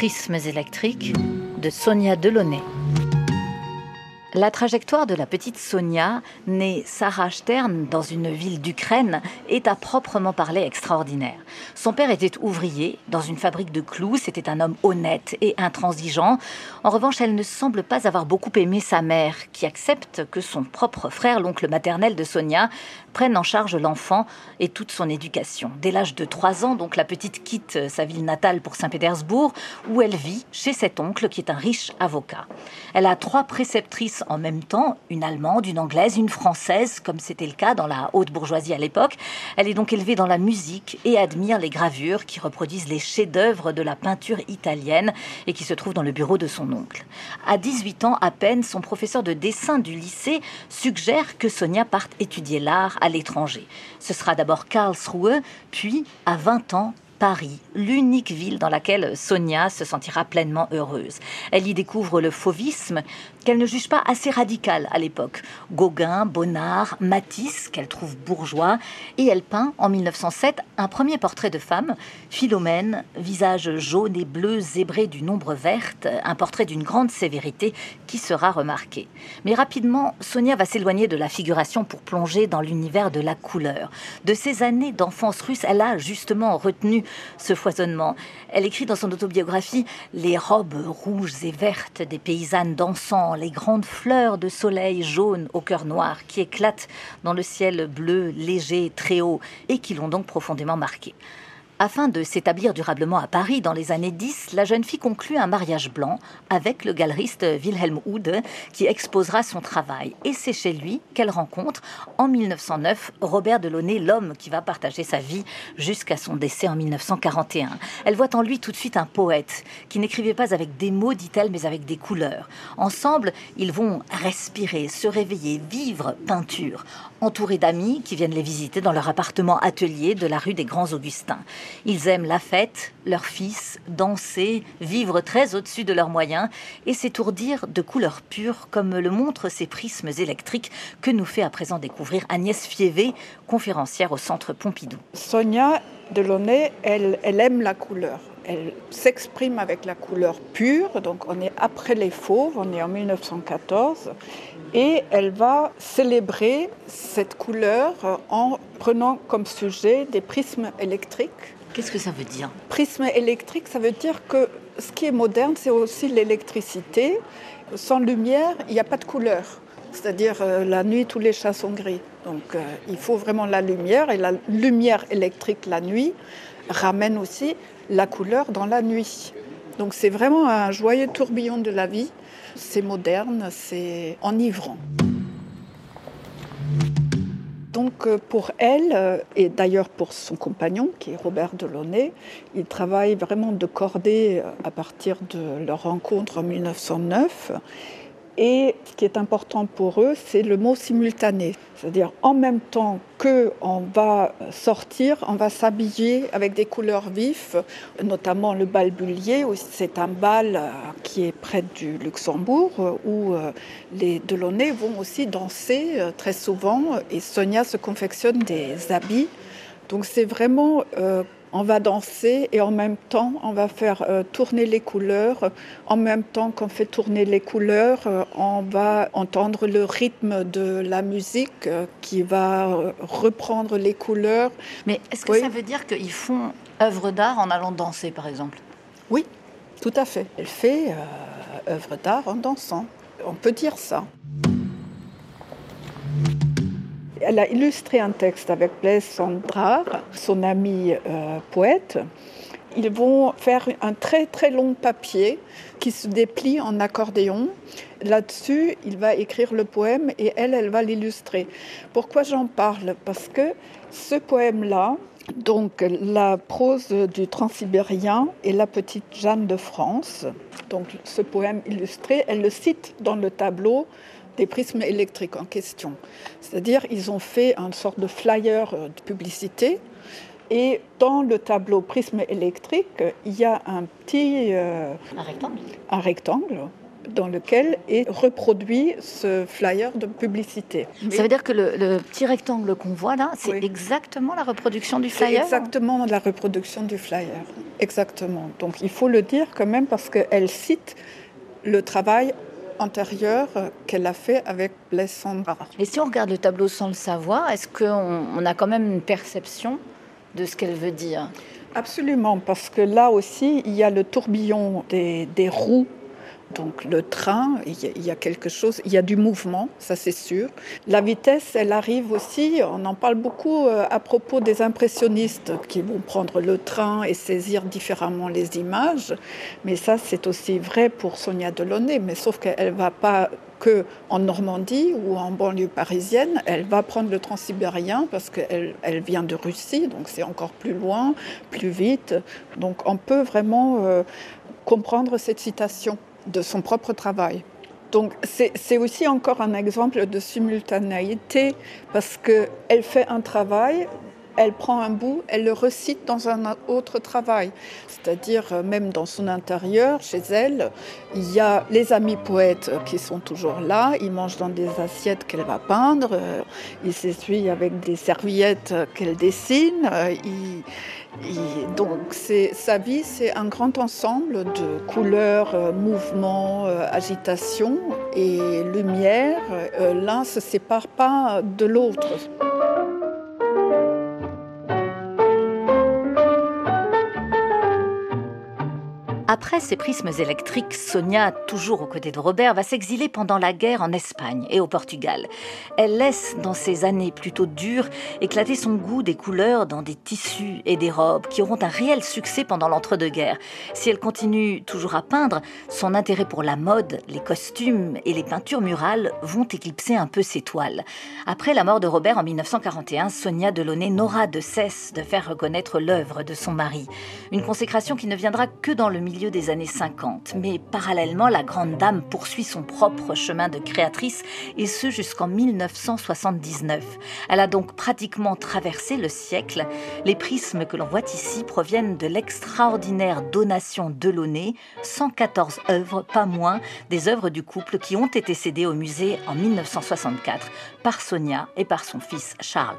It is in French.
Prismes électriques de Sonia Delaunay. La trajectoire de la petite Sonia, née Sarah Stern dans une ville d'Ukraine, est à proprement parler extraordinaire. Son père était ouvrier dans une fabrique de clous, c'était un homme honnête et intransigeant. En revanche, elle ne semble pas avoir beaucoup aimé sa mère, qui accepte que son propre frère, l'oncle maternel de Sonia, prenne en charge l'enfant et toute son éducation. Dès l'âge de 3 ans, donc la petite quitte sa ville natale pour Saint-Pétersbourg, où elle vit chez cet oncle qui est un riche avocat. Elle a trois préceptrices en même temps, une allemande, une anglaise, une française, comme c'était le cas dans la haute bourgeoisie à l'époque. Elle est donc élevée dans la musique et admire les gravures qui reproduisent les chefs-d'œuvre de la peinture italienne et qui se trouvent dans le bureau de son oncle. À 18 ans à peine, son professeur de dessin du lycée suggère que Sonia parte étudier l'art à l'étranger. Ce sera d'abord Karlsruhe, puis à 20 ans Paris, l'unique ville dans laquelle Sonia se sentira pleinement heureuse. Elle y découvre le fauvisme qu'elle ne juge pas assez radical à l'époque. Gauguin, Bonnard, Matisse, qu'elle trouve bourgeois, et elle peint en 1907 un premier portrait de femme, Philomène, visage jaune et bleu zébré d'une ombre verte, un portrait d'une grande sévérité qui sera remarqué. Mais rapidement, Sonia va s'éloigner de la figuration pour plonger dans l'univers de la couleur. De ces années d'enfance russe, elle a justement retenu ce foisonnement. Elle écrit dans son autobiographie Les robes rouges et vertes des paysannes dansant, les grandes fleurs de soleil jaune au cœur noir qui éclatent dans le ciel bleu, léger, très haut, et qui l'ont donc profondément marquée. Afin de s'établir durablement à Paris dans les années 10, la jeune fille conclut un mariage blanc avec le galeriste Wilhelm Hude qui exposera son travail. Et c'est chez lui qu'elle rencontre en 1909 Robert Delaunay, l'homme qui va partager sa vie jusqu'à son décès en 1941. Elle voit en lui tout de suite un poète qui n'écrivait pas avec des mots, dit-elle, mais avec des couleurs. Ensemble, ils vont respirer, se réveiller, vivre peinture, entourés d'amis qui viennent les visiter dans leur appartement atelier de la rue des Grands Augustins. Ils aiment la fête, leur fils, danser, vivre très au-dessus de leurs moyens et s'étourdir de couleurs pures comme le montrent ces prismes électriques que nous fait à présent découvrir Agnès Fievé, conférencière au Centre Pompidou. Sonia Delaunay, elle aime la couleur. Elle s'exprime avec la couleur pure, donc on est après les fauves, on est en 1914, et elle va célébrer cette couleur en prenant comme sujet des prismes électriques. Qu'est-ce que ça veut dire? Prisme électrique, ça veut dire que ce qui est moderne, c'est aussi l'électricité. Sans lumière, il n'y a pas de couleur. C'est-à-dire euh, la nuit, tous les chats sont gris. Donc euh, il faut vraiment la lumière et la lumière électrique la nuit ramène aussi la couleur dans la nuit. Donc c'est vraiment un joyeux tourbillon de la vie. C'est moderne, c'est enivrant. Donc euh, pour elle, euh, et d'ailleurs pour son compagnon, qui est Robert Delaunay, ils travaillent vraiment de cordée euh, à partir de leur rencontre en 1909. Et ce qui est important pour eux, c'est le mot simultané. C'est-à-dire en même temps qu'on va sortir, on va s'habiller avec des couleurs vives, notamment le bal Bullier. C'est un bal euh, qui est près du Luxembourg où euh, les Delaunay vont aussi danser euh, très souvent et Sonia se confectionne des habits. Donc c'est vraiment on va danser et en même temps, on va faire euh, tourner les couleurs. En même temps qu'on fait tourner les couleurs, euh, on va entendre le rythme de la musique euh, qui va reprendre les couleurs. Mais est-ce que ça veut dire qu'ils font œuvre d'art en allant danser, par exemple? Oui, tout à fait. Elle fait œuvre d'art en dansant. On peut dire ça. Elle a illustré un texte avec Blaise Sandrard, son ami euh, poète, Ils vont faire un très très long papier qui se déplie en accordéon. Là-dessus, il va écrire le poème et elle, elle va l'illustrer. Pourquoi j'en parle? Parce que ce poème-là, donc la prose du Transsibérien et la petite Jeanne de France, donc ce poème illustré, elle le cite dans le tableau des prismes électriques en question. C'est-à-dire ils ont fait une sorte de flyer euh, de publicité et dans le tableau prisme électrique, il y a un petit euh, un rectangle. Un rectangle dans lequel est reproduit ce flyer de publicité. Ça veut dire que le, petit rectangle qu'on voit là, c'est exactement la reproduction du flyer Exactement la reproduction du flyer. Exactement. Donc il faut le dire quand même parce qu'elle cite le travail antérieur qu'elle a fait avec Blaise Sandra. Et si on regarde le tableau sans le savoir, est-ce qu'on on a quand même une perception de ce qu'elle veut dire? Absolument, parce que là aussi, il y a le tourbillon des, des roues donc le train, il y, a quelque chose, il y a du mouvement, ça c'est sûr. La vitesse, elle arrive aussi, on en parle beaucoup euh, à propos des impressionnistes qui vont prendre le train et saisir différemment les images. Mais ça c'est aussi vrai pour Sonia Delaunay, mais sauf qu'elle ne va pas que en Normandie ou en banlieue parisienne, elle va prendre le transsibérien parce qu'elle elle vient de Russie, donc c'est encore plus loin, plus vite. Donc on peut vraiment euh, comprendre cette citation de son propre travail. Donc c'est aussi encore un exemple de simultanéité parce qu'elle fait un travail, elle prend un bout, elle le recite dans un autre travail. C'est-à-dire euh, même dans son intérieur, chez elle, il y a les amis poètes qui sont toujours là, ils mangent dans des assiettes qu'elle va peindre, euh, ils s'essuient avec des serviettes qu'elle dessine, euh, donc sa vie, c'est un grand ensemble de couleurs, euh, mouvements, euh, agitation et lumière. Euh, l'un ne se sépare pas de l'autre. Après ses prismes électriques, Sonia, toujours aux côtés de Robert, va s'exiler pendant la guerre en Espagne et au Portugal. Elle laisse, dans ces années plutôt dures, éclater son goût des couleurs dans des tissus et des robes qui auront un réel succès pendant l'entre-deux-guerres. Si elle continue toujours à peindre, son intérêt pour la mode, les costumes et les peintures murales vont éclipser un peu ses toiles. Après la mort de Robert en 1941, Sonia Delaunay n'aura de cesse de faire reconnaître l'œuvre de son mari. Une consécration qui ne viendra que dans le milieu des années 50. Mais parallèlement, la grande dame poursuit son propre chemin de créatrice, et ce jusqu'en 1979. Elle a donc pratiquement traversé le siècle. Les prismes que l'on voit ici proviennent de l'extraordinaire donation Delaunay, 114 œuvres, pas moins, des œuvres du couple qui ont été cédées au musée en 1964 par Sonia et par son fils Charles.